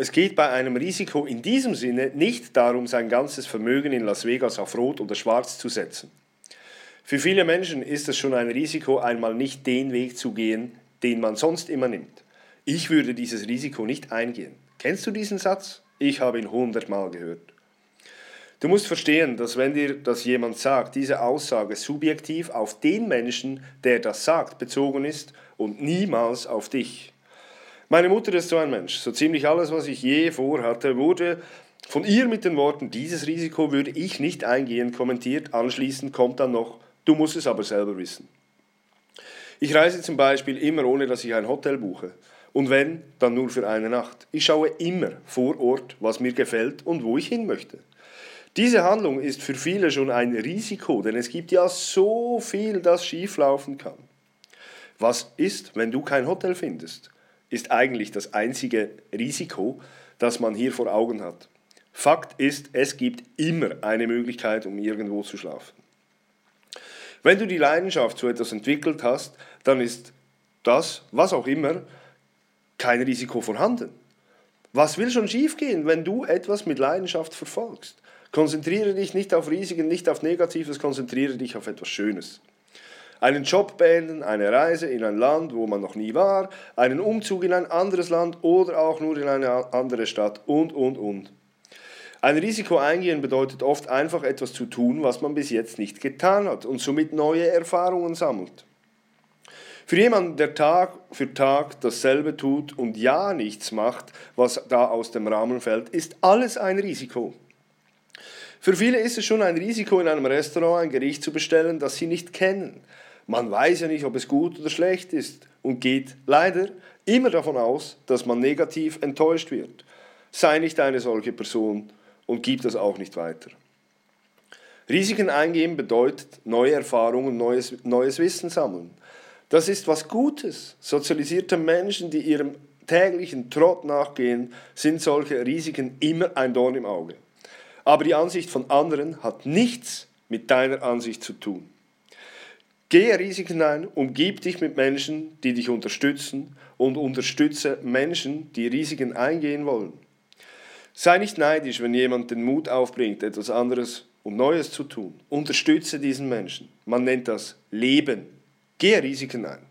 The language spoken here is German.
Es geht bei einem Risiko in diesem Sinne nicht darum, sein ganzes Vermögen in Las Vegas auf Rot oder Schwarz zu setzen. Für viele Menschen ist es schon ein Risiko, einmal nicht den Weg zu gehen, den man sonst immer nimmt. Ich würde dieses Risiko nicht eingehen. Kennst du diesen Satz? Ich habe ihn hundertmal gehört. Du musst verstehen, dass wenn dir das jemand sagt, diese Aussage subjektiv auf den Menschen, der das sagt, bezogen ist und niemals auf dich. Meine Mutter ist so ein Mensch. So ziemlich alles, was ich je vorhatte, wurde von ihr mit den Worten, dieses Risiko würde ich nicht eingehen, kommentiert. Anschließend kommt dann noch, du musst es aber selber wissen. Ich reise zum Beispiel immer ohne, dass ich ein Hotel buche. Und wenn, dann nur für eine Nacht. Ich schaue immer vor Ort, was mir gefällt und wo ich hin möchte. Diese Handlung ist für viele schon ein Risiko, denn es gibt ja so viel, das schieflaufen kann. Was ist, wenn du kein Hotel findest? Ist eigentlich das einzige Risiko, das man hier vor Augen hat. Fakt ist, es gibt immer eine Möglichkeit, um irgendwo zu schlafen. Wenn du die Leidenschaft zu etwas entwickelt hast, dann ist das, was auch immer, kein Risiko vorhanden. Was will schon schiefgehen, wenn du etwas mit Leidenschaft verfolgst? Konzentriere dich nicht auf Risiken, nicht auf Negatives, konzentriere dich auf etwas Schönes. Einen Job beenden, eine Reise in ein Land, wo man noch nie war, einen Umzug in ein anderes Land oder auch nur in eine andere Stadt und, und, und. Ein Risiko eingehen bedeutet oft einfach etwas zu tun, was man bis jetzt nicht getan hat und somit neue Erfahrungen sammelt. Für jemanden, der Tag für Tag dasselbe tut und ja nichts macht, was da aus dem Rahmen fällt, ist alles ein Risiko. Für viele ist es schon ein Risiko, in einem Restaurant ein Gericht zu bestellen, das sie nicht kennen. Man weiß ja nicht, ob es gut oder schlecht ist und geht leider immer davon aus, dass man negativ enttäuscht wird. Sei nicht eine solche Person und gib das auch nicht weiter. Risiken eingehen bedeutet neue Erfahrungen, neues, neues Wissen sammeln. Das ist was Gutes. Sozialisierte Menschen, die ihrem täglichen Trott nachgehen, sind solche Risiken immer ein Dorn im Auge. Aber die Ansicht von anderen hat nichts mit deiner Ansicht zu tun. Gehe Risiken ein, umgib dich mit Menschen, die dich unterstützen und unterstütze Menschen, die Risiken eingehen wollen. Sei nicht neidisch, wenn jemand den Mut aufbringt, etwas anderes und Neues zu tun. Unterstütze diesen Menschen. Man nennt das Leben. Gehe Risiken ein.